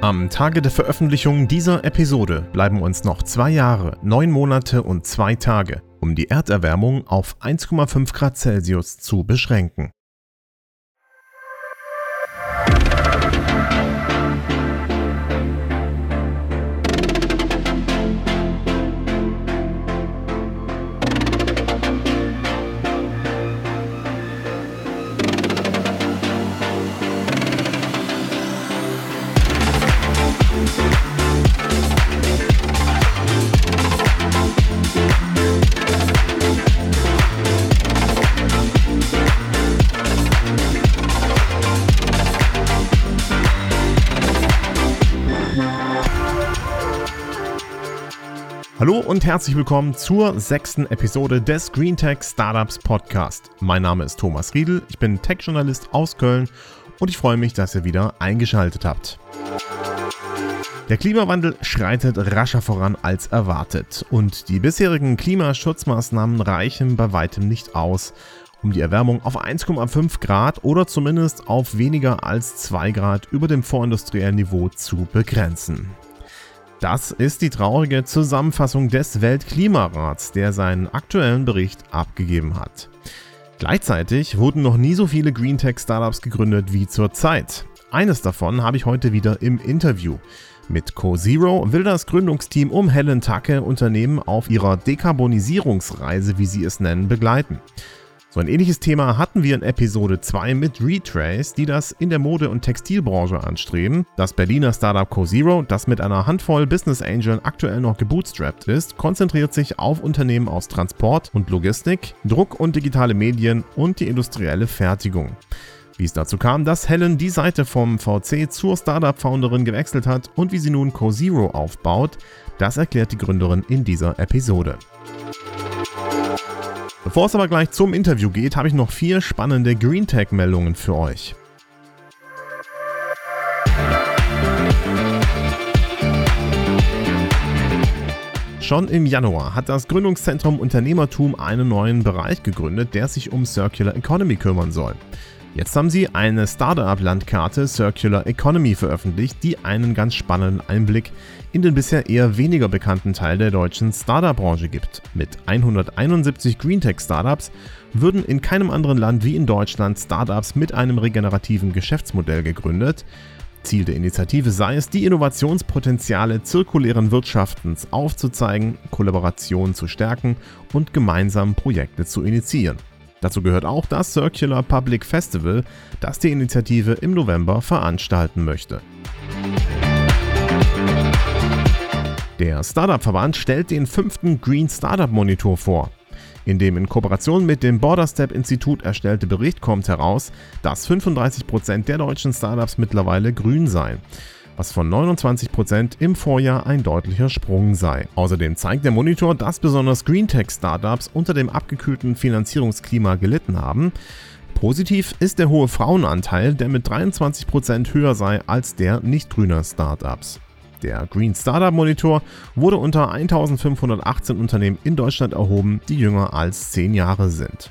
Am Tage der Veröffentlichung dieser Episode bleiben uns noch zwei Jahre, neun Monate und zwei Tage, um die Erderwärmung auf 1,5 Grad Celsius zu beschränken. Und herzlich willkommen zur sechsten Episode des GreenTech Startups Podcast. Mein Name ist Thomas Riedel, ich bin Tech-Journalist aus Köln und ich freue mich, dass ihr wieder eingeschaltet habt. Der Klimawandel schreitet rascher voran als erwartet und die bisherigen Klimaschutzmaßnahmen reichen bei weitem nicht aus, um die Erwärmung auf 1,5 Grad oder zumindest auf weniger als 2 Grad über dem vorindustriellen Niveau zu begrenzen. Das ist die traurige Zusammenfassung des Weltklimarats, der seinen aktuellen Bericht abgegeben hat. Gleichzeitig wurden noch nie so viele Green Tech Startups gegründet wie zurzeit. Eines davon habe ich heute wieder im Interview. Mit CoZero will das Gründungsteam um Helen Tacke Unternehmen auf ihrer Dekarbonisierungsreise, wie sie es nennen, begleiten. So ein ähnliches Thema hatten wir in Episode 2 mit Retrace, die das in der Mode- und Textilbranche anstreben. Das Berliner Startup CoZero, das mit einer Handvoll Business Angeln aktuell noch gebootstrapped ist, konzentriert sich auf Unternehmen aus Transport und Logistik, Druck und digitale Medien und die industrielle Fertigung. Wie es dazu kam, dass Helen die Seite vom VC zur Startup-Founderin gewechselt hat und wie sie nun CoZero aufbaut, das erklärt die Gründerin in dieser Episode. Bevor es aber gleich zum Interview geht, habe ich noch vier spannende GreenTech-Meldungen für euch. Schon im Januar hat das Gründungszentrum Unternehmertum einen neuen Bereich gegründet, der sich um Circular Economy kümmern soll. Jetzt haben sie eine Startup-Landkarte Circular Economy veröffentlicht, die einen ganz spannenden Einblick in den bisher eher weniger bekannten Teil der deutschen Startup-Branche gibt. Mit 171 Greentech-Startups würden in keinem anderen Land wie in Deutschland Startups mit einem regenerativen Geschäftsmodell gegründet. Ziel der Initiative sei es, die Innovationspotenziale zirkulären Wirtschaftens aufzuzeigen, Kollaborationen zu stärken und gemeinsam Projekte zu initiieren. Dazu gehört auch das Circular Public Festival, das die Initiative im November veranstalten möchte. Der Startup-Verband stellt den fünften Green Startup Monitor vor. In dem in Kooperation mit dem Borderstep Institut erstellte Bericht kommt heraus, dass 35% der deutschen Startups mittlerweile grün seien was von 29% im Vorjahr ein deutlicher Sprung sei. Außerdem zeigt der Monitor, dass besonders Greentech-Startups unter dem abgekühlten Finanzierungsklima gelitten haben. Positiv ist der hohe Frauenanteil, der mit 23% höher sei als der nicht grüner Startups. Der Green Startup Monitor wurde unter 1518 Unternehmen in Deutschland erhoben, die jünger als 10 Jahre sind.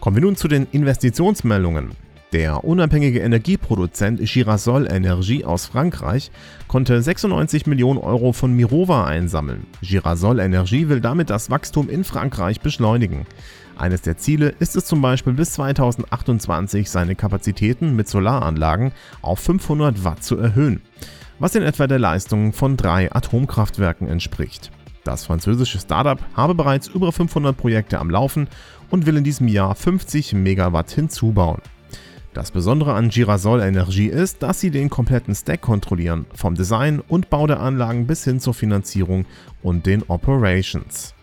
Kommen wir nun zu den Investitionsmeldungen. Der unabhängige Energieproduzent Girasol Energie aus Frankreich konnte 96 Millionen Euro von Mirova einsammeln. Girasol Energie will damit das Wachstum in Frankreich beschleunigen. Eines der Ziele ist es zum Beispiel bis 2028 seine Kapazitäten mit Solaranlagen auf 500 Watt zu erhöhen, was in etwa der Leistung von drei Atomkraftwerken entspricht. Das französische Startup habe bereits über 500 Projekte am Laufen und will in diesem Jahr 50 Megawatt hinzubauen. Das Besondere an Girasol Energie ist, dass sie den kompletten Stack kontrollieren, vom Design und Bau der Anlagen bis hin zur Finanzierung und den Operations.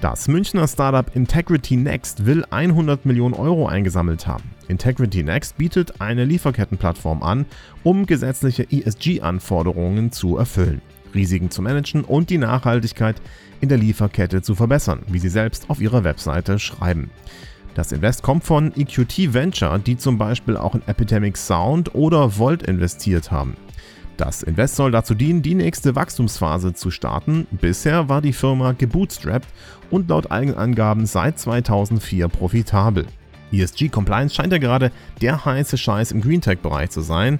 Das Münchner Startup Integrity Next will 100 Millionen Euro eingesammelt haben. Integrity Next bietet eine Lieferkettenplattform an, um gesetzliche ESG-Anforderungen zu erfüllen, Risiken zu managen und die Nachhaltigkeit in der Lieferkette zu verbessern, wie sie selbst auf ihrer Webseite schreiben. Das Invest kommt von EQT Venture, die zum Beispiel auch in Epidemic Sound oder Volt investiert haben. Das Invest soll dazu dienen, die nächste Wachstumsphase zu starten. Bisher war die Firma gebootstrapped und laut eigenen Angaben seit 2004 profitabel. ESG Compliance scheint ja gerade der heiße Scheiß im Greentech-Bereich zu sein.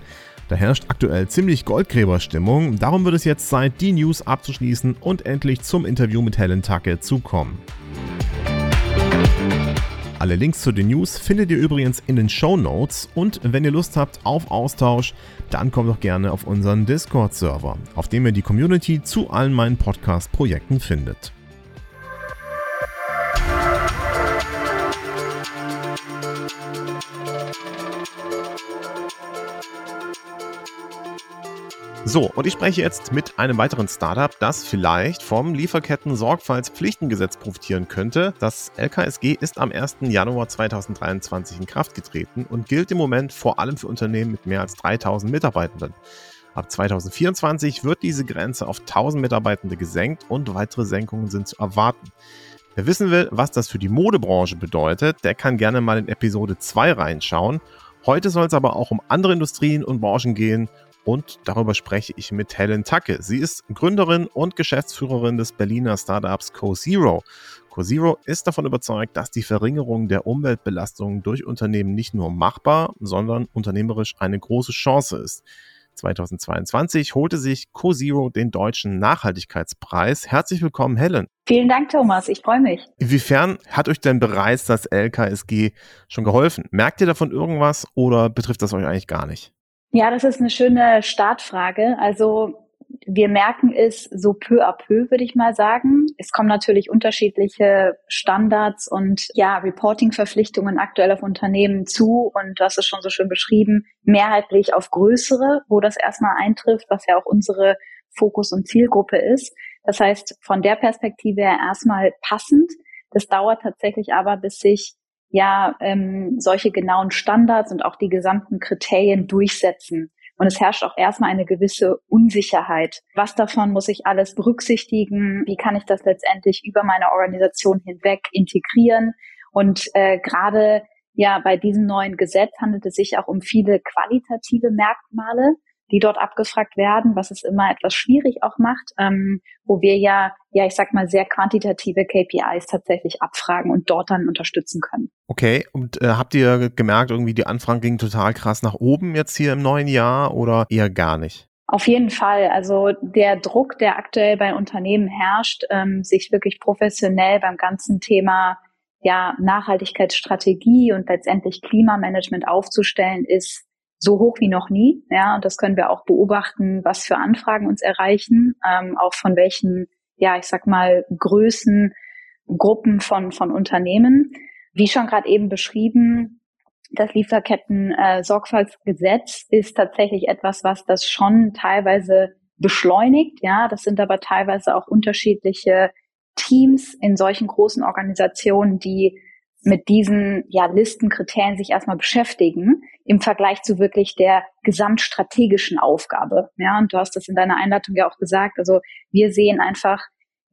Da herrscht aktuell ziemlich Goldgräberstimmung. Darum wird es jetzt Zeit, die News abzuschließen und endlich zum Interview mit Helen Tacke zu kommen. Alle Links zu den News findet ihr übrigens in den Show Notes und wenn ihr Lust habt auf Austausch, dann kommt doch gerne auf unseren Discord-Server, auf dem ihr die Community zu allen meinen Podcast-Projekten findet. So, und ich spreche jetzt mit einem weiteren Startup, das vielleicht vom Lieferketten-Sorgfaltspflichtengesetz profitieren könnte. Das LKSG ist am 1. Januar 2023 in Kraft getreten und gilt im Moment vor allem für Unternehmen mit mehr als 3000 Mitarbeitenden. Ab 2024 wird diese Grenze auf 1000 Mitarbeitende gesenkt und weitere Senkungen sind zu erwarten. Wer wissen will, was das für die Modebranche bedeutet, der kann gerne mal in Episode 2 reinschauen. Heute soll es aber auch um andere Industrien und Branchen gehen und darüber spreche ich mit Helen Tacke. Sie ist Gründerin und Geschäftsführerin des Berliner Startups CoZero. CoZero ist davon überzeugt, dass die Verringerung der Umweltbelastung durch Unternehmen nicht nur machbar, sondern unternehmerisch eine große Chance ist. 2022 holte sich CoZero den deutschen Nachhaltigkeitspreis. Herzlich willkommen, Helen. Vielen Dank, Thomas. Ich freue mich. Inwiefern hat euch denn bereits das LKSG schon geholfen? Merkt ihr davon irgendwas oder betrifft das euch eigentlich gar nicht? Ja, das ist eine schöne Startfrage. Also wir merken es so peu à peu, würde ich mal sagen. Es kommen natürlich unterschiedliche Standards und ja, Reporting-Verpflichtungen aktuell auf Unternehmen zu und das ist schon so schön beschrieben, mehrheitlich auf größere, wo das erstmal eintrifft, was ja auch unsere Fokus- und Zielgruppe ist. Das heißt, von der Perspektive her erstmal passend. Das dauert tatsächlich aber, bis sich ja ähm, solche genauen Standards und auch die gesamten Kriterien durchsetzen. Und es herrscht auch erstmal eine gewisse Unsicherheit. Was davon muss ich alles berücksichtigen? Wie kann ich das letztendlich über meine Organisation hinweg integrieren? Und äh, gerade ja bei diesem neuen Gesetz handelt es sich auch um viele qualitative Merkmale, die dort abgefragt werden, was es immer etwas schwierig auch macht, ähm, wo wir ja, ja, ich sag mal, sehr quantitative KPIs tatsächlich abfragen und dort dann unterstützen können. Okay, und äh, habt ihr gemerkt, irgendwie die Anfragen gingen total krass nach oben jetzt hier im neuen Jahr oder eher gar nicht? Auf jeden Fall. Also der Druck, der aktuell bei Unternehmen herrscht, ähm, sich wirklich professionell beim ganzen Thema ja, Nachhaltigkeitsstrategie und letztendlich Klimamanagement aufzustellen, ist so hoch wie noch nie. Ja, und das können wir auch beobachten, was für Anfragen uns erreichen, ähm, auch von welchen, ja, ich sag mal, Größen, Gruppen von, von Unternehmen. Wie schon gerade eben beschrieben, das Lieferketten-Sorgfaltsgesetz äh, ist tatsächlich etwas, was das schon teilweise beschleunigt. Ja, das sind aber teilweise auch unterschiedliche Teams in solchen großen Organisationen, die mit diesen ja, Listenkriterien sich erstmal beschäftigen im Vergleich zu wirklich der gesamtstrategischen Aufgabe. Ja, und du hast das in deiner Einleitung ja auch gesagt. Also wir sehen einfach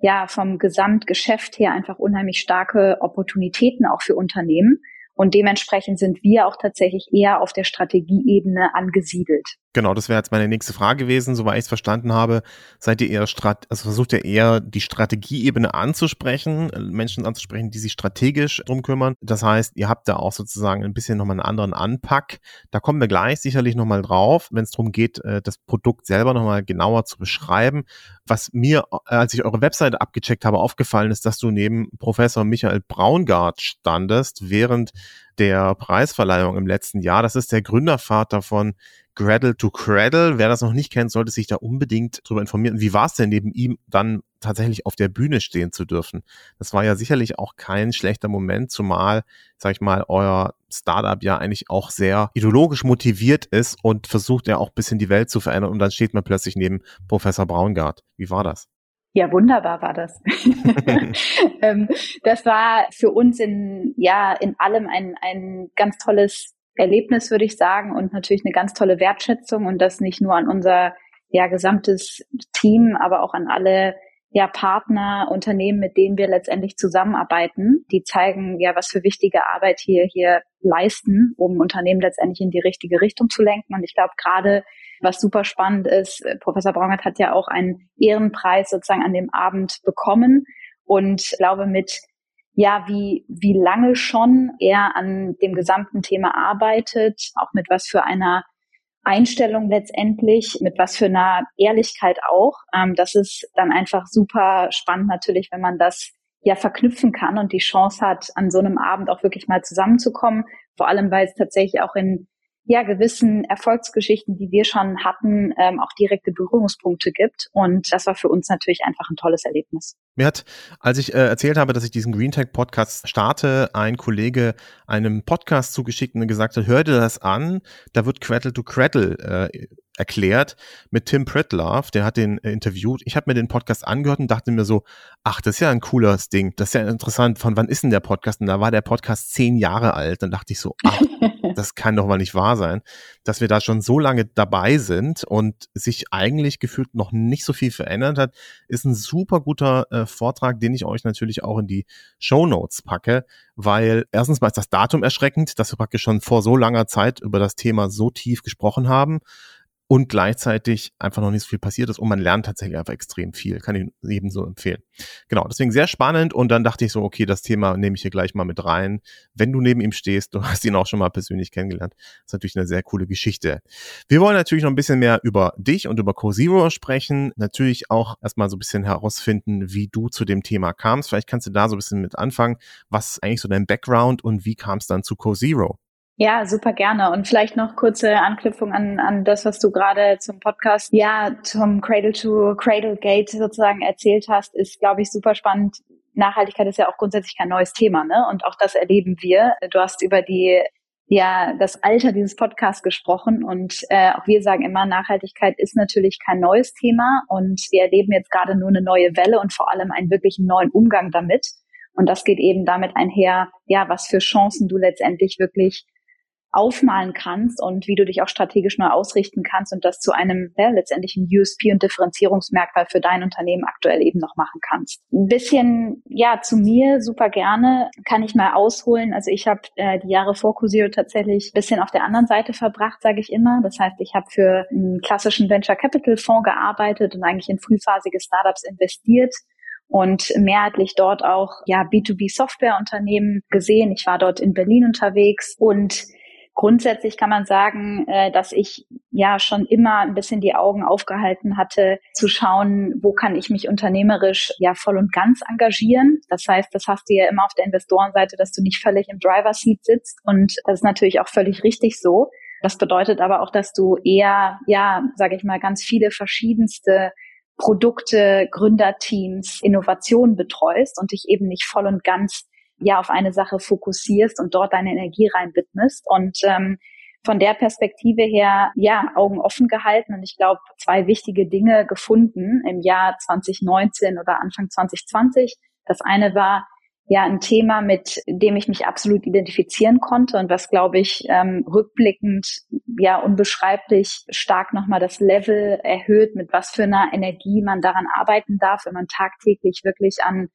ja vom Gesamtgeschäft her einfach unheimlich starke Opportunitäten auch für Unternehmen. Und dementsprechend sind wir auch tatsächlich eher auf der Strategieebene angesiedelt. Genau, das wäre jetzt meine nächste Frage gewesen. Soweit ich es verstanden habe, seid ihr eher, Strat also versucht ihr eher die Strategieebene anzusprechen, äh, Menschen anzusprechen, die sich strategisch drum kümmern. Das heißt, ihr habt da auch sozusagen ein bisschen nochmal einen anderen Anpack. Da kommen wir gleich sicherlich nochmal drauf, wenn es darum geht, äh, das Produkt selber nochmal genauer zu beschreiben. Was mir, äh, als ich eure Webseite abgecheckt habe, aufgefallen ist, dass du neben Professor Michael Braungart standest, während der Preisverleihung im letzten Jahr. Das ist der Gründervater von Gradle to Cradle. Wer das noch nicht kennt, sollte sich da unbedingt darüber informieren. Wie war es denn neben ihm dann tatsächlich auf der Bühne stehen zu dürfen? Das war ja sicherlich auch kein schlechter Moment, zumal, sag ich mal, euer Startup ja eigentlich auch sehr ideologisch motiviert ist und versucht ja auch ein bisschen die Welt zu verändern und dann steht man plötzlich neben Professor Braungart. Wie war das? Ja, wunderbar war das. Ähm, das war für uns in, ja, in allem ein, ein ganz tolles Erlebnis, würde ich sagen, und natürlich eine ganz tolle Wertschätzung und das nicht nur an unser ja, gesamtes Team, aber auch an alle ja, Partner, Unternehmen, mit denen wir letztendlich zusammenarbeiten. Die zeigen ja, was für wichtige Arbeit hier, hier leisten, um Unternehmen letztendlich in die richtige Richtung zu lenken. Und ich glaube, gerade was super spannend ist, Professor Braungart hat ja auch einen Ehrenpreis sozusagen an dem Abend bekommen und glaube mit ja, wie, wie lange schon er an dem gesamten Thema arbeitet, auch mit was für einer Einstellung letztendlich, mit was für einer Ehrlichkeit auch. Ähm, das ist dann einfach super spannend natürlich, wenn man das ja verknüpfen kann und die Chance hat, an so einem Abend auch wirklich mal zusammenzukommen. Vor allem, weil es tatsächlich auch in ja gewissen Erfolgsgeschichten, die wir schon hatten, ähm, auch direkte Berührungspunkte gibt. Und das war für uns natürlich einfach ein tolles Erlebnis. Mir hat, als ich äh, erzählt habe, dass ich diesen Green Tech Podcast starte, ein Kollege einem Podcast zugeschickt und gesagt hat, hör dir das an, da wird Cradle to Cradle äh, erklärt mit Tim Pritlove, der hat den äh, interviewt. Ich habe mir den Podcast angehört und dachte mir so, ach, das ist ja ein cooles Ding, das ist ja interessant. Von wann ist denn der Podcast? Und da war der Podcast zehn Jahre alt. Dann dachte ich so, ach, das kann doch mal nicht wahr sein, dass wir da schon so lange dabei sind und sich eigentlich gefühlt noch nicht so viel verändert hat, ist ein super guter äh, Vortrag, den ich euch natürlich auch in die Show Notes packe, weil erstens mal ist das Datum erschreckend, dass wir praktisch schon vor so langer Zeit über das Thema so tief gesprochen haben und gleichzeitig einfach noch nicht so viel passiert ist und man lernt tatsächlich einfach extrem viel. Kann ich eben so empfehlen. Genau, deswegen sehr spannend und dann dachte ich so, okay, das Thema nehme ich hier gleich mal mit rein. Wenn du neben ihm stehst, du hast ihn auch schon mal persönlich kennengelernt, ist natürlich eine sehr coole Geschichte. Wir wollen natürlich noch ein bisschen mehr über dich und über CoZero sprechen, natürlich auch erstmal so ein bisschen herausfinden, wie du zu dem Thema kamst. Vielleicht kannst du da so ein bisschen mit anfangen, was ist eigentlich so dein Background und wie kam es dann zu CoZero? Ja, super gerne. Und vielleicht noch kurze Anknüpfung an, an das, was du gerade zum Podcast, ja, zum Cradle to Cradle Gate sozusagen erzählt hast, ist, glaube ich, super spannend. Nachhaltigkeit ist ja auch grundsätzlich kein neues Thema, ne? Und auch das erleben wir. Du hast über die ja das Alter dieses Podcasts gesprochen und äh, auch wir sagen immer, Nachhaltigkeit ist natürlich kein neues Thema und wir erleben jetzt gerade nur eine neue Welle und vor allem einen wirklich neuen Umgang damit. Und das geht eben damit einher, ja, was für Chancen du letztendlich wirklich aufmalen kannst und wie du dich auch strategisch neu ausrichten kannst und das zu einem ja, letztendlich ein USP und Differenzierungsmerkmal für dein Unternehmen aktuell eben noch machen kannst. Ein bisschen ja zu mir super gerne kann ich mal ausholen. Also ich habe äh, die Jahre vor Cosio tatsächlich ein bisschen auf der anderen Seite verbracht, sage ich immer. Das heißt, ich habe für einen klassischen Venture Capital Fonds gearbeitet und eigentlich in frühphasige Startups investiert und mehrheitlich dort auch ja B2B Softwareunternehmen gesehen. Ich war dort in Berlin unterwegs und Grundsätzlich kann man sagen, äh, dass ich ja schon immer ein bisschen die Augen aufgehalten hatte, zu schauen, wo kann ich mich unternehmerisch ja voll und ganz engagieren. Das heißt, das hast du ja immer auf der Investorenseite, dass du nicht völlig im Driver Seat sitzt und das ist natürlich auch völlig richtig so. Das bedeutet aber auch, dass du eher, ja, sage ich mal, ganz viele verschiedenste Produkte, Gründerteams, Innovationen betreust und dich eben nicht voll und ganz ja auf eine Sache fokussierst und dort deine Energie rein widmest. Und ähm, von der Perspektive her, ja, Augen offen gehalten und ich glaube, zwei wichtige Dinge gefunden im Jahr 2019 oder Anfang 2020. Das eine war ja ein Thema, mit dem ich mich absolut identifizieren konnte und was, glaube ich, ähm, rückblickend ja unbeschreiblich stark nochmal das Level erhöht, mit was für einer Energie man daran arbeiten darf, wenn man tagtäglich wirklich an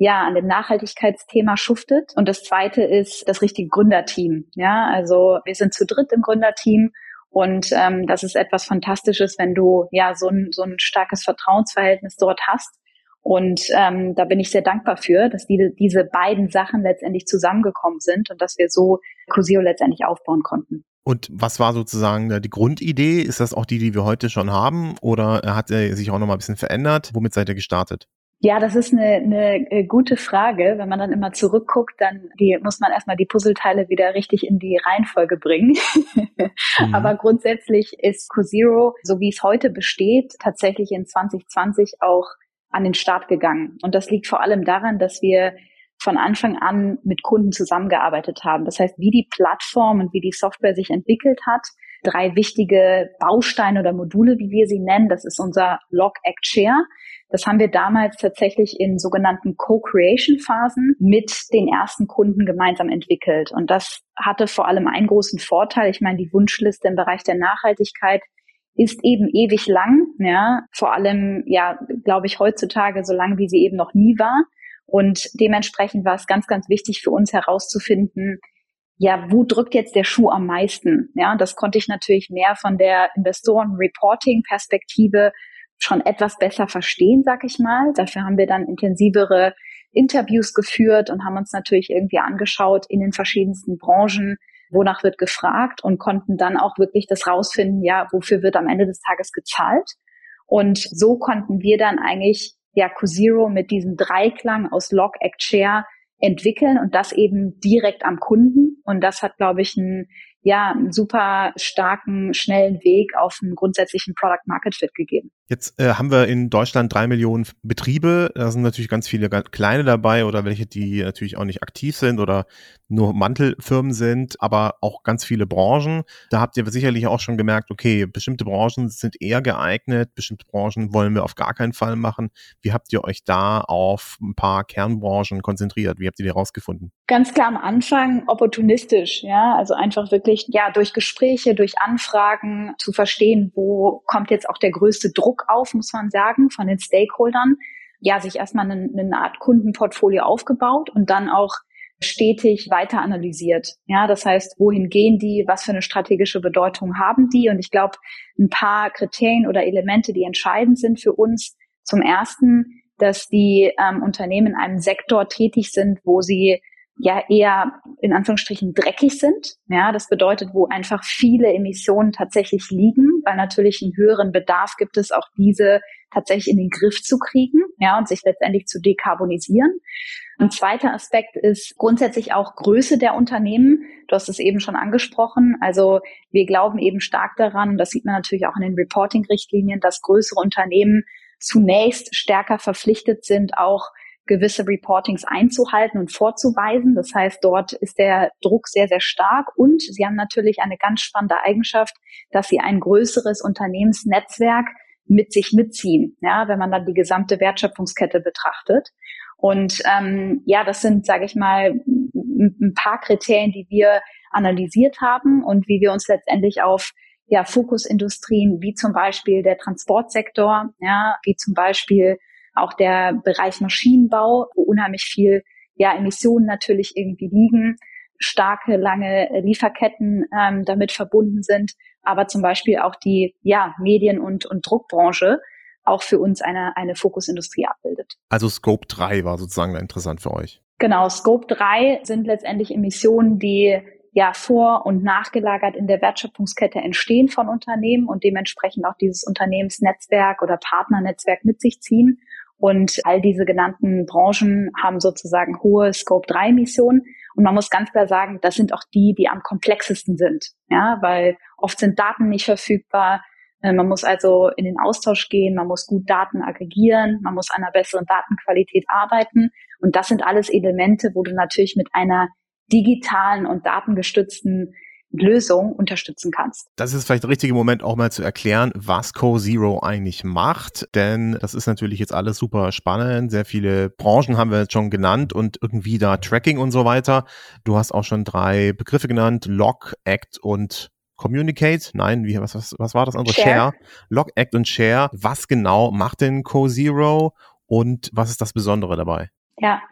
ja, an dem Nachhaltigkeitsthema schuftet. Und das zweite ist das richtige Gründerteam. Ja, also wir sind zu dritt im Gründerteam und ähm, das ist etwas Fantastisches, wenn du ja so ein, so ein starkes Vertrauensverhältnis dort hast. Und ähm, da bin ich sehr dankbar für, dass die, diese beiden Sachen letztendlich zusammengekommen sind und dass wir so Cosio letztendlich aufbauen konnten. Und was war sozusagen die Grundidee? Ist das auch die, die wir heute schon haben? Oder hat er sich auch noch mal ein bisschen verändert? Womit seid ihr gestartet? Ja, das ist eine, eine äh, gute Frage. Wenn man dann immer zurückguckt, dann die, muss man erstmal die Puzzleteile wieder richtig in die Reihenfolge bringen. mhm. Aber grundsätzlich ist CoZero, so wie es heute besteht, tatsächlich in 2020 auch an den Start gegangen. Und das liegt vor allem daran, dass wir von Anfang an mit Kunden zusammengearbeitet haben. Das heißt, wie die Plattform und wie die Software sich entwickelt hat, drei wichtige Bausteine oder Module, wie wir sie nennen. Das ist unser Log Act Share. Das haben wir damals tatsächlich in sogenannten Co-Creation-Phasen mit den ersten Kunden gemeinsam entwickelt. Und das hatte vor allem einen großen Vorteil. Ich meine, die Wunschliste im Bereich der Nachhaltigkeit ist eben ewig lang, ja, vor allem, ja, glaube ich, heutzutage so lang, wie sie eben noch nie war. Und dementsprechend war es ganz, ganz wichtig für uns herauszufinden, ja, wo drückt jetzt der Schuh am meisten? Ja, das konnte ich natürlich mehr von der Investoren-Reporting-Perspektive schon etwas besser verstehen, sag ich mal. Dafür haben wir dann intensivere Interviews geführt und haben uns natürlich irgendwie angeschaut in den verschiedensten Branchen, wonach wird gefragt und konnten dann auch wirklich das rausfinden, ja, wofür wird am Ende des Tages gezahlt. Und so konnten wir dann eigentlich ja CoZero mit diesem Dreiklang aus Log, Act, Share entwickeln und das eben direkt am Kunden. Und das hat, glaube ich, einen ja, einen super starken, schnellen Weg auf einen grundsätzlichen Product Market Fit gegeben. Jetzt äh, haben wir in Deutschland drei Millionen Betriebe. Da sind natürlich ganz viele kleine dabei oder welche, die natürlich auch nicht aktiv sind oder nur Mantelfirmen sind, aber auch ganz viele Branchen. Da habt ihr sicherlich auch schon gemerkt, okay, bestimmte Branchen sind eher geeignet, bestimmte Branchen wollen wir auf gar keinen Fall machen. Wie habt ihr euch da auf ein paar Kernbranchen konzentriert? Wie habt ihr die rausgefunden? Ganz klar am Anfang opportunistisch, ja, also einfach wirklich ja durch Gespräche, durch Anfragen zu verstehen, wo kommt jetzt auch der größte Druck auf, muss man sagen, von den Stakeholdern. Ja, sich erstmal eine, eine Art Kundenportfolio aufgebaut und dann auch stetig weiter analysiert. Ja, das heißt, wohin gehen die, was für eine strategische Bedeutung haben die? Und ich glaube, ein paar Kriterien oder Elemente, die entscheidend sind für uns. Zum ersten, dass die ähm, Unternehmen in einem Sektor tätig sind, wo sie ja eher in Anführungsstrichen dreckig sind. Ja, das bedeutet, wo einfach viele Emissionen tatsächlich liegen, weil natürlich einen höheren Bedarf gibt es, auch diese tatsächlich in den Griff zu kriegen, ja, und sich letztendlich zu dekarbonisieren. Ein zweiter Aspekt ist grundsätzlich auch Größe der Unternehmen. Du hast es eben schon angesprochen. Also wir glauben eben stark daran, das sieht man natürlich auch in den Reporting-Richtlinien, dass größere Unternehmen zunächst stärker verpflichtet sind, auch gewisse Reportings einzuhalten und vorzuweisen. Das heißt, dort ist der Druck sehr, sehr stark und sie haben natürlich eine ganz spannende Eigenschaft, dass sie ein größeres Unternehmensnetzwerk mit sich mitziehen, ja, wenn man dann die gesamte Wertschöpfungskette betrachtet. Und ähm, ja, das sind, sage ich mal, ein paar Kriterien, die wir analysiert haben und wie wir uns letztendlich auf ja, Fokusindustrien wie zum Beispiel der Transportsektor, ja, wie zum Beispiel auch der Bereich Maschinenbau, wo unheimlich viel ja, Emissionen natürlich irgendwie liegen, starke, lange Lieferketten ähm, damit verbunden sind, aber zum Beispiel auch die ja, Medien- und, und Druckbranche auch für uns eine, eine Fokusindustrie abbildet. Also Scope 3 war sozusagen interessant für euch. Genau, Scope 3 sind letztendlich Emissionen, die ja vor und nachgelagert in der Wertschöpfungskette entstehen von Unternehmen und dementsprechend auch dieses Unternehmensnetzwerk oder Partnernetzwerk mit sich ziehen. Und all diese genannten Branchen haben sozusagen hohe Scope-3-Emissionen. Und man muss ganz klar sagen, das sind auch die, die am komplexesten sind. Ja, weil oft sind Daten nicht verfügbar. Äh, man muss also in den Austausch gehen, man muss gut Daten aggregieren, man muss an einer besseren Datenqualität arbeiten. Und das sind alles Elemente, wo du natürlich mit einer digitalen und datengestützten Lösung unterstützen kannst. Das ist vielleicht der richtige Moment, auch mal zu erklären, was Co-Zero eigentlich macht, denn das ist natürlich jetzt alles super spannend. Sehr viele Branchen haben wir jetzt schon genannt und irgendwie da Tracking und so weiter. Du hast auch schon drei Begriffe genannt, Log, Act und Communicate, nein, wie, was, was, was war das andere? Share. Share. Log, Act und Share. Was genau macht denn Co-Zero und was ist das Besondere dabei? Ja,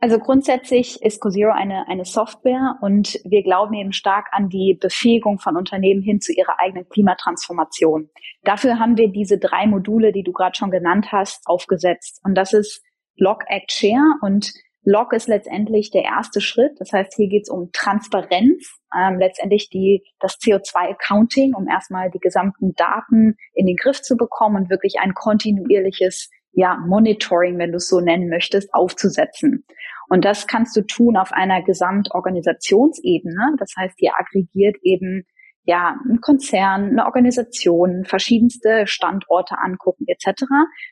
also grundsätzlich ist CoZero eine, eine Software und wir glauben eben stark an die Befähigung von Unternehmen hin zu ihrer eigenen Klimatransformation. Dafür haben wir diese drei Module, die du gerade schon genannt hast, aufgesetzt. Und das ist Log, Act, Share und Log ist letztendlich der erste Schritt. Das heißt, hier geht es um Transparenz, ähm, letztendlich die, das CO2-Accounting, um erstmal die gesamten Daten in den Griff zu bekommen und wirklich ein kontinuierliches ja, Monitoring, wenn du es so nennen möchtest, aufzusetzen. Und das kannst du tun auf einer Gesamtorganisationsebene. Das heißt, ihr aggregiert eben ja, ein Konzern, eine Organisation, verschiedenste Standorte angucken etc.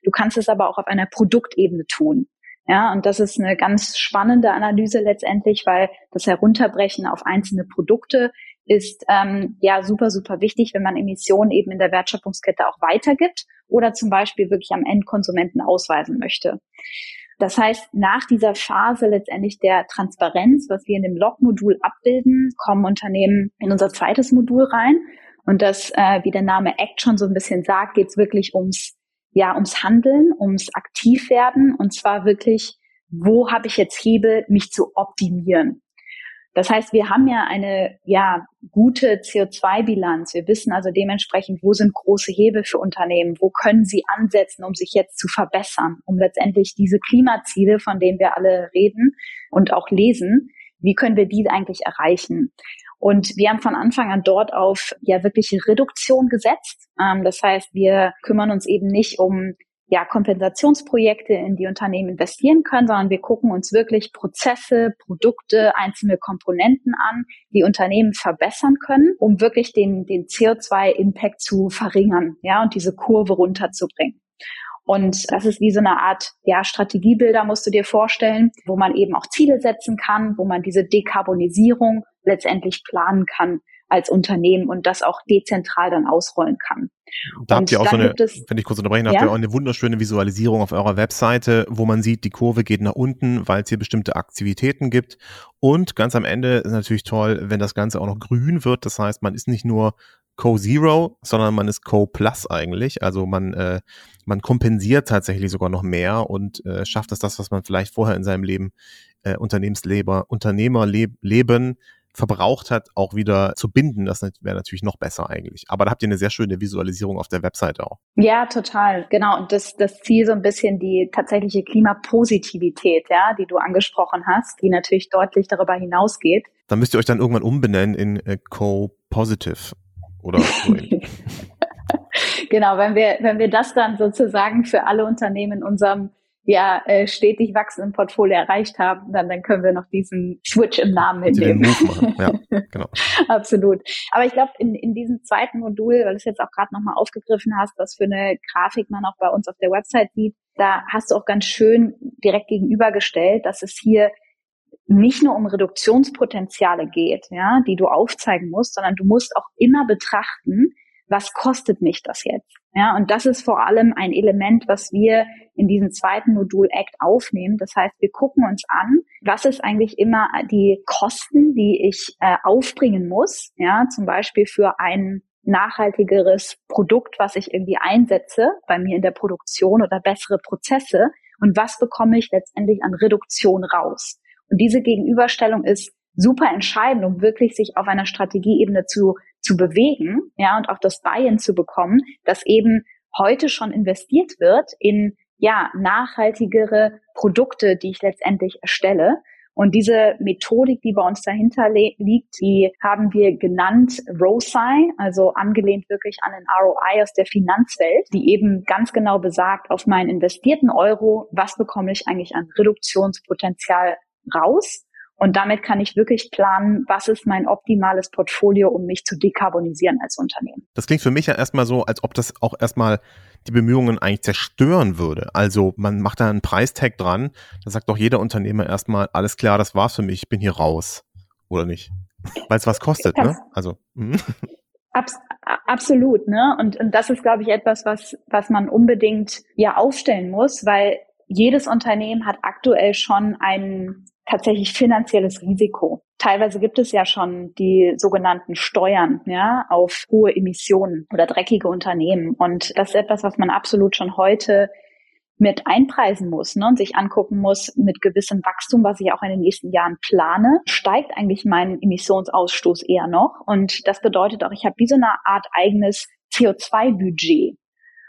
Du kannst es aber auch auf einer Produktebene tun. Ja, und das ist eine ganz spannende Analyse letztendlich, weil das Herunterbrechen auf einzelne Produkte ist ähm, ja super, super wichtig, wenn man Emissionen eben in der Wertschöpfungskette auch weitergibt oder zum Beispiel wirklich am Endkonsumenten ausweisen möchte. Das heißt, nach dieser Phase letztendlich der Transparenz, was wir in dem Log-Modul abbilden, kommen Unternehmen in unser zweites Modul rein. Und das, äh, wie der Name Act schon so ein bisschen sagt, geht es wirklich ums, ja, ums Handeln, ums Aktivwerden und zwar wirklich, wo habe ich jetzt Hebel, mich zu optimieren. Das heißt, wir haben ja eine ja gute CO2-Bilanz. Wir wissen also dementsprechend, wo sind große Hebel für Unternehmen, wo können sie ansetzen, um sich jetzt zu verbessern, um letztendlich diese Klimaziele, von denen wir alle reden und auch lesen, wie können wir die eigentlich erreichen? Und wir haben von Anfang an dort auf ja wirkliche Reduktion gesetzt. Ähm, das heißt, wir kümmern uns eben nicht um ja, Kompensationsprojekte, in die Unternehmen investieren können, sondern wir gucken uns wirklich Prozesse, Produkte, einzelne Komponenten an, die Unternehmen verbessern können, um wirklich den, den CO2-Impact zu verringern, ja, und diese Kurve runterzubringen. Und das ist wie so eine Art, ja, Strategiebilder musst du dir vorstellen, wo man eben auch Ziele setzen kann, wo man diese Dekarbonisierung letztendlich planen kann als Unternehmen und das auch dezentral dann ausrollen kann. Da habt ihr auch so eine, wenn ich kurz unterbrechen, ja? habt ihr auch eine wunderschöne Visualisierung auf eurer Webseite, wo man sieht, die Kurve geht nach unten, weil es hier bestimmte Aktivitäten gibt. Und ganz am Ende ist natürlich toll, wenn das Ganze auch noch grün wird. Das heißt, man ist nicht nur Co-Zero, sondern man ist Co-Plus eigentlich. Also man, äh, man kompensiert tatsächlich sogar noch mehr und äh, schafft es das, was man vielleicht vorher in seinem Leben, äh, Unternehmensleber, Unternehmerleben verbraucht hat, auch wieder zu binden. Das wäre natürlich noch besser eigentlich. Aber da habt ihr eine sehr schöne Visualisierung auf der Webseite auch. Ja, total. Genau. Und das, das Ziel so ein bisschen die tatsächliche Klimapositivität, ja, die du angesprochen hast, die natürlich deutlich darüber hinausgeht. Dann müsst ihr euch dann irgendwann umbenennen in äh, Co-Positive oder so. genau, wenn wir, wenn wir das dann sozusagen für alle Unternehmen in unserem ja äh, stetig wachsenden Portfolio erreicht haben, dann, dann können wir noch diesen Switch im Namen mitnehmen. Ja, genau. Absolut. Aber ich glaube, in, in diesem zweiten Modul, weil du es jetzt auch gerade nochmal aufgegriffen hast, was für eine Grafik man auch bei uns auf der Website sieht, da hast du auch ganz schön direkt gegenübergestellt, dass es hier nicht nur um Reduktionspotenziale geht, ja, die du aufzeigen musst, sondern du musst auch immer betrachten, was kostet mich das jetzt? Ja, und das ist vor allem ein Element, was wir in diesem zweiten Modul Act aufnehmen. Das heißt, wir gucken uns an, was ist eigentlich immer die Kosten, die ich äh, aufbringen muss, ja, zum Beispiel für ein nachhaltigeres Produkt, was ich irgendwie einsetze bei mir in der Produktion oder bessere Prozesse und was bekomme ich letztendlich an Reduktion raus. Und diese Gegenüberstellung ist super entscheidend, um wirklich sich auf einer Strategieebene zu zu bewegen, ja, und auch das Buy-in zu bekommen, dass eben heute schon investiert wird in, ja, nachhaltigere Produkte, die ich letztendlich erstelle. Und diese Methodik, die bei uns dahinter liegt, die haben wir genannt ROSI, also angelehnt wirklich an den ROI aus der Finanzwelt, die eben ganz genau besagt, auf meinen investierten Euro, was bekomme ich eigentlich an Reduktionspotenzial raus und damit kann ich wirklich planen, was ist mein optimales Portfolio, um mich zu dekarbonisieren als Unternehmen. Das klingt für mich ja erstmal so, als ob das auch erstmal die Bemühungen eigentlich zerstören würde. Also man macht da einen Preistag dran, da sagt doch jeder Unternehmer erstmal, alles klar, das war's für mich, ich bin hier raus. Oder nicht? Weil es was kostet, ne? Also. Mh. Abs absolut, ne? Und, und das ist, glaube ich, etwas, was, was man unbedingt ja aufstellen muss, weil jedes Unternehmen hat aktuell schon einen tatsächlich finanzielles Risiko. Teilweise gibt es ja schon die sogenannten Steuern ja, auf hohe Emissionen oder dreckige Unternehmen. Und das ist etwas, was man absolut schon heute mit einpreisen muss ne, und sich angucken muss, mit gewissem Wachstum, was ich auch in den nächsten Jahren plane, steigt eigentlich mein Emissionsausstoß eher noch. Und das bedeutet auch, ich habe wie so eine Art eigenes CO2-Budget.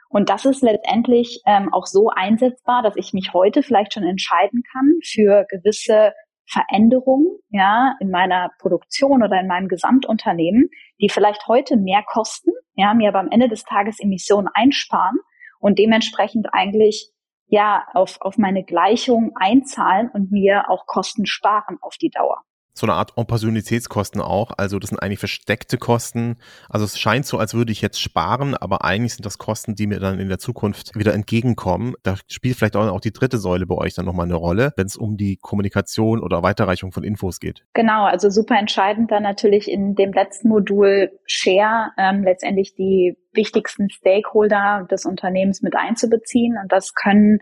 Und das ist letztendlich ähm, auch so einsetzbar, dass ich mich heute vielleicht schon entscheiden kann für gewisse Veränderungen, ja, in meiner Produktion oder in meinem Gesamtunternehmen, die vielleicht heute mehr kosten, ja, mir aber am Ende des Tages Emissionen einsparen und dementsprechend eigentlich ja auf, auf meine Gleichung einzahlen und mir auch Kosten sparen auf die Dauer so eine Art Opportunitätskosten auch. Also das sind eigentlich versteckte Kosten. Also es scheint so, als würde ich jetzt sparen, aber eigentlich sind das Kosten, die mir dann in der Zukunft wieder entgegenkommen. Da spielt vielleicht auch die dritte Säule bei euch dann nochmal eine Rolle, wenn es um die Kommunikation oder Weiterreichung von Infos geht. Genau, also super entscheidend dann natürlich in dem letzten Modul Share ähm, letztendlich die wichtigsten Stakeholder des Unternehmens mit einzubeziehen. Und das können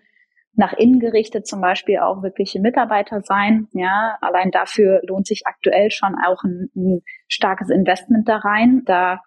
nach innen gerichtet zum Beispiel auch wirkliche Mitarbeiter sein. Ja, allein dafür lohnt sich aktuell schon auch ein, ein starkes Investment da rein, da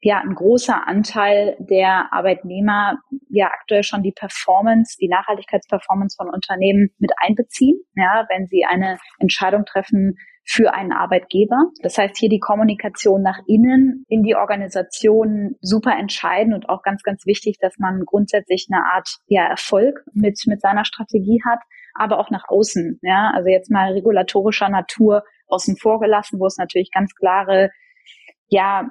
ja ein großer Anteil der Arbeitnehmer ja aktuell schon die Performance, die Nachhaltigkeitsperformance von Unternehmen mit einbeziehen. Ja, wenn sie eine Entscheidung treffen für einen Arbeitgeber. Das heißt, hier die Kommunikation nach innen in die Organisation super entscheidend und auch ganz, ganz wichtig, dass man grundsätzlich eine Art ja, Erfolg mit, mit seiner Strategie hat, aber auch nach außen. Ja, also jetzt mal regulatorischer Natur außen vor gelassen, wo es natürlich ganz klare ja,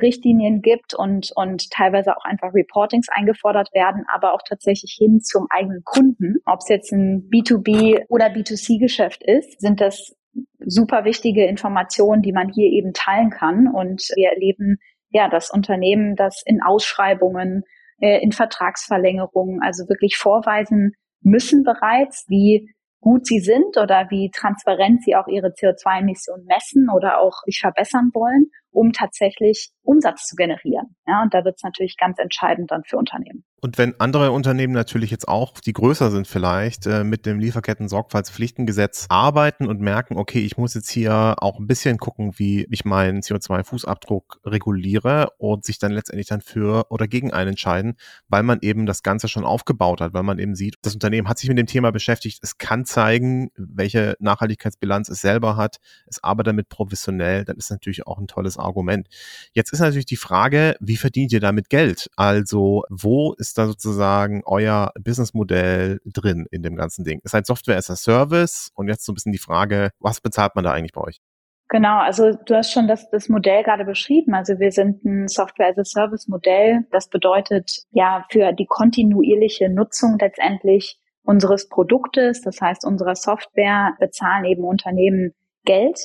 Richtlinien gibt und, und teilweise auch einfach Reportings eingefordert werden, aber auch tatsächlich hin zum eigenen Kunden. Ob es jetzt ein B2B oder B2C-Geschäft ist, sind das super wichtige Informationen, die man hier eben teilen kann. Und wir erleben ja das Unternehmen, das in Ausschreibungen, äh, in Vertragsverlängerungen, also wirklich vorweisen müssen bereits, wie gut sie sind oder wie transparent sie auch ihre CO2-Emissionen messen oder auch sich verbessern wollen, um tatsächlich Umsatz zu generieren. Ja, und da wird es natürlich ganz entscheidend dann für Unternehmen. Und wenn andere Unternehmen natürlich jetzt auch, die größer sind vielleicht, äh, mit dem Lieferketten-Sorgfaltspflichtengesetz arbeiten und merken, okay, ich muss jetzt hier auch ein bisschen gucken, wie ich meinen CO2-Fußabdruck reguliere und sich dann letztendlich dann für oder gegen einen entscheiden, weil man eben das Ganze schon aufgebaut hat, weil man eben sieht, das Unternehmen hat sich mit dem Thema beschäftigt, es kann zeigen, welche Nachhaltigkeitsbilanz es selber hat, es arbeitet damit professionell, dann ist natürlich auch ein tolles Argument. Jetzt ist natürlich die Frage, wie verdient ihr damit Geld? Also wo ist da sozusagen euer Businessmodell drin in dem ganzen Ding? Ist halt Software as a Service und jetzt so ein bisschen die Frage, was bezahlt man da eigentlich bei euch? Genau, also du hast schon das, das Modell gerade beschrieben. Also wir sind ein Software as a Service Modell. Das bedeutet ja für die kontinuierliche Nutzung letztendlich unseres Produktes, das heißt unserer Software, bezahlen eben Unternehmen Geld.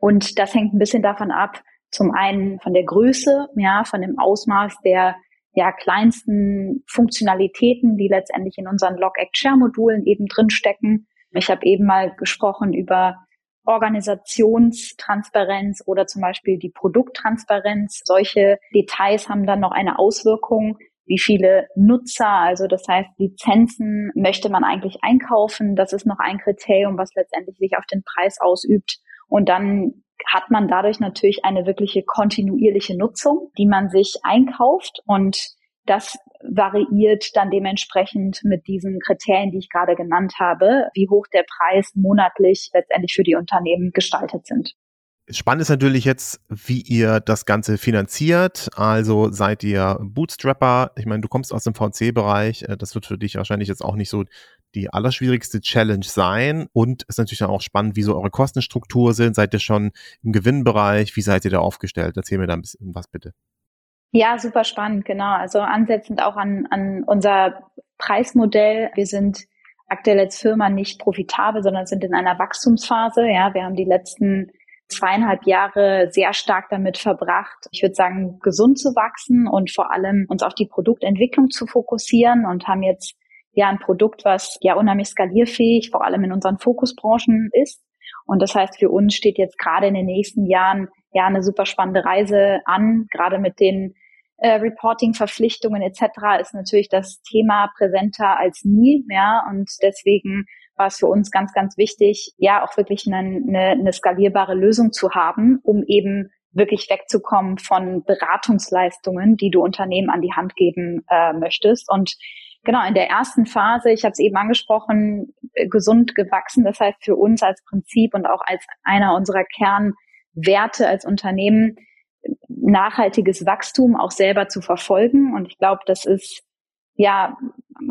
Und das hängt ein bisschen davon ab, zum einen von der Größe, ja, von dem Ausmaß der ja, kleinsten Funktionalitäten, die letztendlich in unseren Log-Act-Share-Modulen eben drinstecken. Ich habe eben mal gesprochen über Organisationstransparenz oder zum Beispiel die Produkttransparenz. Solche Details haben dann noch eine Auswirkung. Wie viele Nutzer, also das heißt Lizenzen, möchte man eigentlich einkaufen? Das ist noch ein Kriterium, was letztendlich sich auf den Preis ausübt. Und dann hat man dadurch natürlich eine wirkliche kontinuierliche Nutzung, die man sich einkauft und das variiert dann dementsprechend mit diesen Kriterien, die ich gerade genannt habe, wie hoch der Preis monatlich letztendlich für die Unternehmen gestaltet sind. Spannend ist natürlich jetzt, wie ihr das Ganze finanziert. Also seid ihr Bootstrapper? Ich meine, du kommst aus dem VC-Bereich. Äh, das wird für dich wahrscheinlich jetzt auch nicht so die allerschwierigste Challenge sein. Und ist natürlich auch spannend, wie so eure Kostenstruktur sind. Seid ihr schon im Gewinnbereich? Wie seid ihr da aufgestellt? Erzähl mir da ein bisschen was bitte. Ja, super spannend, genau. Also ansetzend auch an, an unser Preismodell. Wir sind aktuell als Firma nicht profitabel, sondern sind in einer Wachstumsphase. Ja, wir haben die letzten zweieinhalb Jahre sehr stark damit verbracht, ich würde sagen, gesund zu wachsen und vor allem uns auf die Produktentwicklung zu fokussieren und haben jetzt ja ein Produkt, was ja unheimlich skalierfähig, vor allem in unseren Fokusbranchen ist. Und das heißt, für uns steht jetzt gerade in den nächsten Jahren ja eine super spannende Reise an, gerade mit den äh, Reporting-Verpflichtungen etc. ist natürlich das Thema präsenter als nie, ja, und deswegen war es für uns ganz, ganz wichtig, ja, auch wirklich eine, eine, eine skalierbare Lösung zu haben, um eben wirklich wegzukommen von Beratungsleistungen, die du Unternehmen an die Hand geben äh, möchtest. Und genau in der ersten Phase, ich habe es eben angesprochen, äh, gesund gewachsen. Das heißt für uns als Prinzip und auch als einer unserer Kernwerte als Unternehmen nachhaltiges Wachstum auch selber zu verfolgen. Und ich glaube, das ist ja,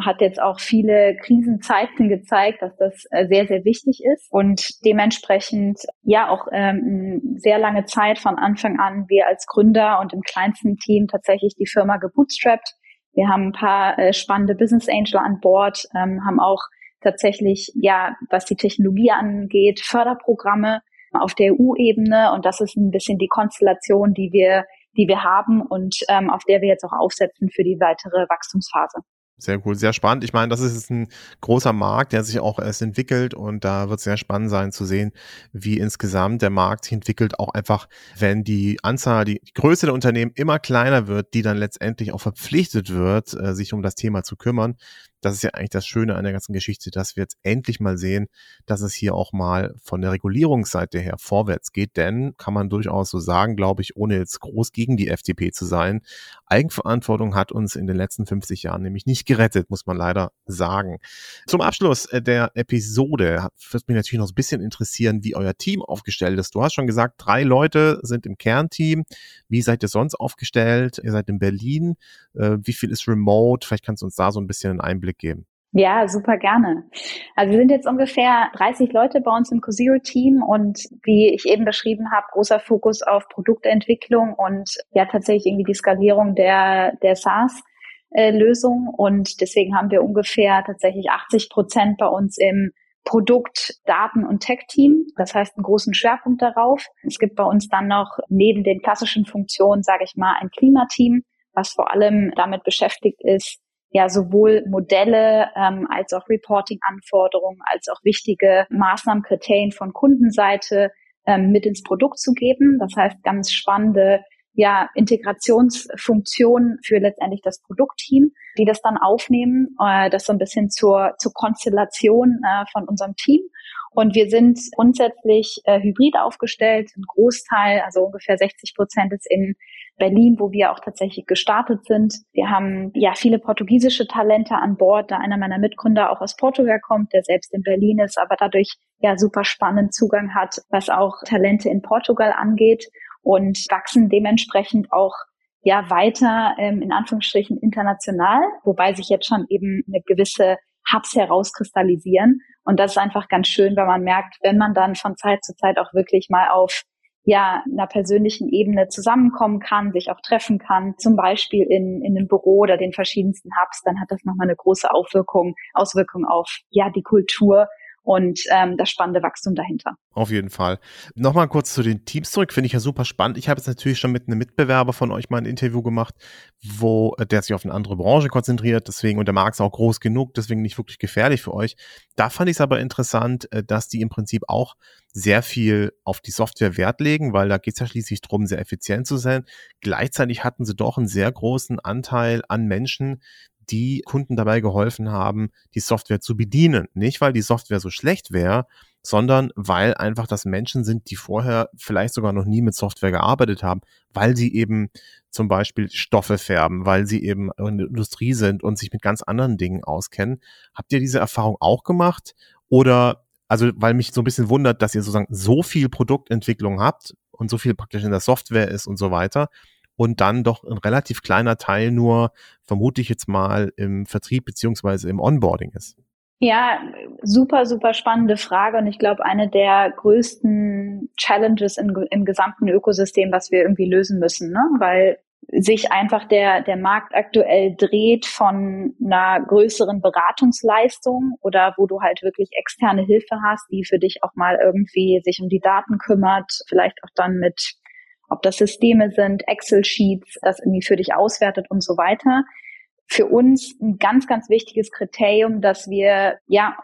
hat jetzt auch viele Krisenzeiten gezeigt, dass das äh, sehr, sehr wichtig ist und dementsprechend ja auch ähm, sehr lange Zeit von Anfang an wir als Gründer und im kleinsten Team tatsächlich die Firma gebootstrapped. Wir haben ein paar äh, spannende Business Angel an Bord, ähm, haben auch tatsächlich, ja, was die Technologie angeht, Förderprogramme auf der EU-Ebene und das ist ein bisschen die Konstellation, die wir die wir haben und ähm, auf der wir jetzt auch aufsetzen für die weitere Wachstumsphase. Sehr cool, sehr spannend. Ich meine, das ist ein großer Markt, der sich auch erst entwickelt und da wird es sehr spannend sein zu sehen, wie insgesamt der Markt sich entwickelt, auch einfach, wenn die Anzahl, die, die Größe der Unternehmen immer kleiner wird, die dann letztendlich auch verpflichtet wird, äh, sich um das Thema zu kümmern, das ist ja eigentlich das Schöne an der ganzen Geschichte, dass wir jetzt endlich mal sehen, dass es hier auch mal von der Regulierungsseite her vorwärts geht. Denn kann man durchaus so sagen, glaube ich, ohne jetzt groß gegen die FDP zu sein, Eigenverantwortung hat uns in den letzten 50 Jahren nämlich nicht gerettet, muss man leider sagen. Zum Abschluss äh, der Episode wird mich natürlich noch ein bisschen interessieren, wie euer Team aufgestellt ist. Du hast schon gesagt, drei Leute sind im Kernteam. Wie seid ihr sonst aufgestellt? Ihr seid in Berlin. Äh, wie viel ist remote? Vielleicht kannst du uns da so ein bisschen einen Einblick geben. Ja, super gerne. Also wir sind jetzt ungefähr 30 Leute bei uns im CoZero-Team und wie ich eben beschrieben habe, großer Fokus auf Produktentwicklung und ja tatsächlich irgendwie die Skalierung der, der SaaS. Lösung und deswegen haben wir ungefähr tatsächlich 80 Prozent bei uns im Produkt, Daten und Tech-Team. Das heißt, einen großen Schwerpunkt darauf. Es gibt bei uns dann noch neben den klassischen Funktionen, sage ich mal, ein Klimateam, was vor allem damit beschäftigt ist, ja sowohl Modelle ähm, als auch Reporting-Anforderungen, als auch wichtige Maßnahmen, Kriterien von Kundenseite ähm, mit ins Produkt zu geben. Das heißt, ganz spannende ja, Integrationsfunktionen für letztendlich das Produktteam, die das dann aufnehmen, äh, das so ein bisschen zur, zur Konstellation äh, von unserem Team. Und wir sind grundsätzlich äh, hybrid aufgestellt. Ein Großteil, also ungefähr 60 Prozent ist in Berlin, wo wir auch tatsächlich gestartet sind. Wir haben ja viele portugiesische Talente an Bord, da einer meiner Mitgründer auch aus Portugal kommt, der selbst in Berlin ist, aber dadurch ja super spannend Zugang hat, was auch Talente in Portugal angeht und wachsen dementsprechend auch ja weiter ähm, in Anführungsstrichen international, wobei sich jetzt schon eben eine gewisse Hubs herauskristallisieren. Und das ist einfach ganz schön, weil man merkt, wenn man dann von Zeit zu Zeit auch wirklich mal auf ja, einer persönlichen Ebene zusammenkommen kann, sich auch treffen kann, zum Beispiel in, in einem Büro oder den verschiedensten Hubs, dann hat das nochmal eine große Auswirkung, Auswirkung auf, ja, die Kultur und ähm, das spannende Wachstum dahinter. Auf jeden Fall. Nochmal kurz zu den Teams zurück, finde ich ja super spannend. Ich habe jetzt natürlich schon mit einem Mitbewerber von euch mal ein Interview gemacht, wo äh, der sich auf eine andere Branche konzentriert, deswegen, und der Markt ist auch groß genug, deswegen nicht wirklich gefährlich für euch. Da fand ich es aber interessant, äh, dass die im Prinzip auch sehr viel auf die Software Wert legen, weil da geht es ja schließlich darum, sehr effizient zu sein. Gleichzeitig hatten sie doch einen sehr großen Anteil an Menschen, die Kunden dabei geholfen haben, die Software zu bedienen. Nicht, weil die Software so schlecht wäre, sondern weil einfach das Menschen sind, die vorher vielleicht sogar noch nie mit Software gearbeitet haben, weil sie eben zum Beispiel Stoffe färben, weil sie eben in der Industrie sind und sich mit ganz anderen Dingen auskennen. Habt ihr diese Erfahrung auch gemacht? Oder, also, weil mich so ein bisschen wundert, dass ihr sozusagen so viel Produktentwicklung habt und so viel praktisch in der Software ist und so weiter und dann doch ein relativ kleiner Teil nur, vermute ich jetzt mal, im Vertrieb beziehungsweise im Onboarding ist? Ja, super, super spannende Frage und ich glaube, eine der größten Challenges im, im gesamten Ökosystem, was wir irgendwie lösen müssen, ne? weil sich einfach der, der Markt aktuell dreht von einer größeren Beratungsleistung oder wo du halt wirklich externe Hilfe hast, die für dich auch mal irgendwie sich um die Daten kümmert, vielleicht auch dann mit ob das Systeme sind, Excel-Sheets, das irgendwie für dich auswertet und so weiter. Für uns ein ganz, ganz wichtiges Kriterium, dass wir ja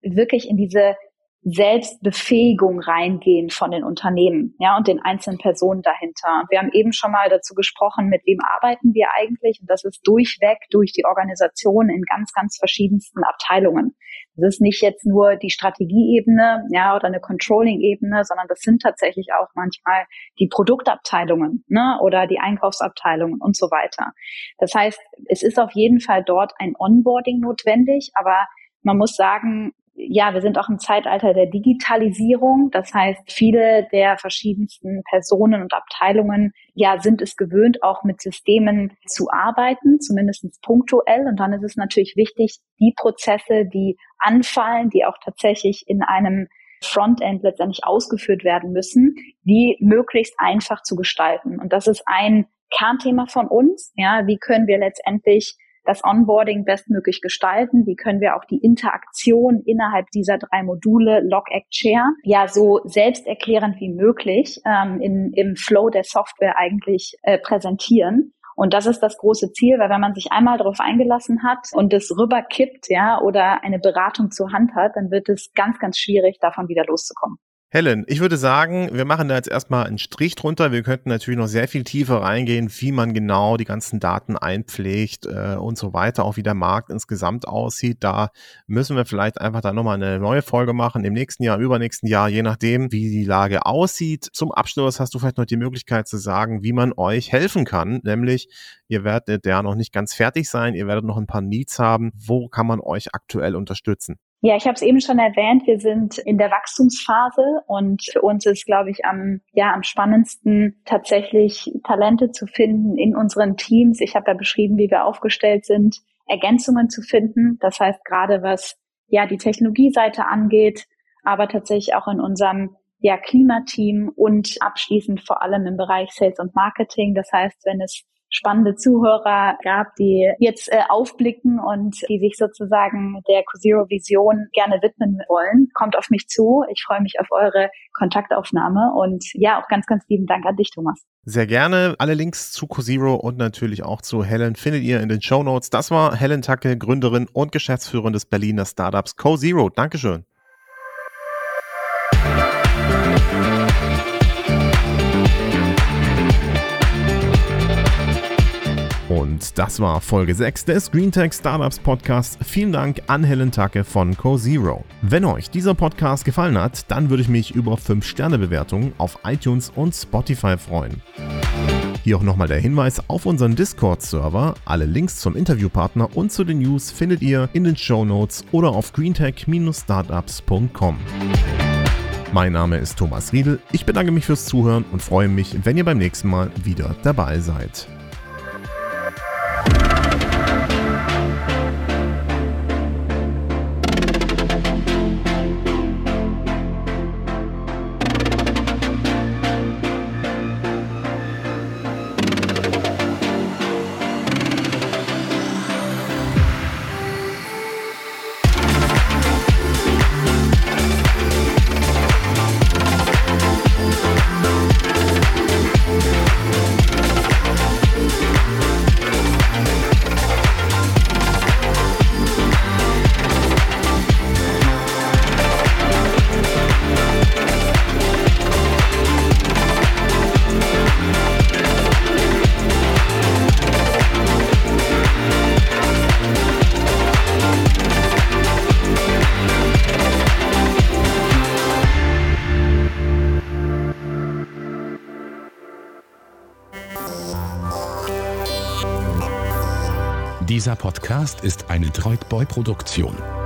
wirklich in diese Selbstbefähigung reingehen von den Unternehmen, ja, und den einzelnen Personen dahinter. Und wir haben eben schon mal dazu gesprochen, mit wem arbeiten wir eigentlich? Und das ist durchweg durch die Organisation in ganz, ganz verschiedensten Abteilungen. Das ist nicht jetzt nur die Strategieebene, ja, oder eine Controlling-Ebene, sondern das sind tatsächlich auch manchmal die Produktabteilungen, ne, oder die Einkaufsabteilungen und so weiter. Das heißt, es ist auf jeden Fall dort ein Onboarding notwendig, aber man muss sagen, ja, wir sind auch im Zeitalter der Digitalisierung. Das heißt, viele der verschiedensten Personen und Abteilungen, ja, sind es gewöhnt, auch mit Systemen zu arbeiten, zumindest punktuell. Und dann ist es natürlich wichtig, die Prozesse, die anfallen, die auch tatsächlich in einem Frontend letztendlich ausgeführt werden müssen, die möglichst einfach zu gestalten. Und das ist ein Kernthema von uns. Ja, wie können wir letztendlich das Onboarding bestmöglich gestalten? Wie können wir auch die Interaktion innerhalb dieser drei Module Log, Act, Share ja so selbsterklärend wie möglich ähm, in, im Flow der Software eigentlich äh, präsentieren? Und das ist das große Ziel, weil wenn man sich einmal darauf eingelassen hat und es rüberkippt, ja, oder eine Beratung zur Hand hat, dann wird es ganz, ganz schwierig, davon wieder loszukommen. Helen, ich würde sagen, wir machen da jetzt erstmal einen Strich drunter. Wir könnten natürlich noch sehr viel tiefer reingehen, wie man genau die ganzen Daten einpflegt äh, und so weiter, auch wie der Markt insgesamt aussieht. Da müssen wir vielleicht einfach dann nochmal eine neue Folge machen im nächsten Jahr, im übernächsten Jahr, je nachdem, wie die Lage aussieht. Zum Abschluss hast du vielleicht noch die Möglichkeit zu sagen, wie man euch helfen kann, nämlich ihr werdet ja noch nicht ganz fertig sein, ihr werdet noch ein paar Needs haben. Wo kann man euch aktuell unterstützen? Ja, ich habe es eben schon erwähnt, wir sind in der Wachstumsphase und für uns ist, glaube ich, am, ja, am spannendsten tatsächlich Talente zu finden in unseren Teams. Ich habe ja beschrieben, wie wir aufgestellt sind, Ergänzungen zu finden. Das heißt, gerade was ja die Technologieseite angeht, aber tatsächlich auch in unserem ja, Klimateam und abschließend vor allem im Bereich Sales und Marketing. Das heißt, wenn es spannende Zuhörer gab, die jetzt äh, aufblicken und die sich sozusagen der CoZero Vision gerne widmen wollen, kommt auf mich zu. Ich freue mich auf eure Kontaktaufnahme und ja, auch ganz, ganz lieben Dank an dich, Thomas. Sehr gerne. Alle Links zu CoZero und natürlich auch zu Helen findet ihr in den Show Notes. Das war Helen Tacke, Gründerin und Geschäftsführerin des Berliner Startups CoZero. Dankeschön. Und das war Folge 6 des GreenTech Startups Podcast. Vielen Dank an Helen Tacke von CoZero. Wenn euch dieser Podcast gefallen hat, dann würde ich mich über 5-Sterne-Bewertungen auf iTunes und Spotify freuen. Hier auch nochmal der Hinweis auf unseren Discord-Server. Alle Links zum Interviewpartner und zu den News findet ihr in den Show Notes oder auf greentech-startups.com. Mein Name ist Thomas Riedel. Ich bedanke mich fürs Zuhören und freue mich, wenn ihr beim nächsten Mal wieder dabei seid. Dieser Podcast ist eine Droidboy-Produktion.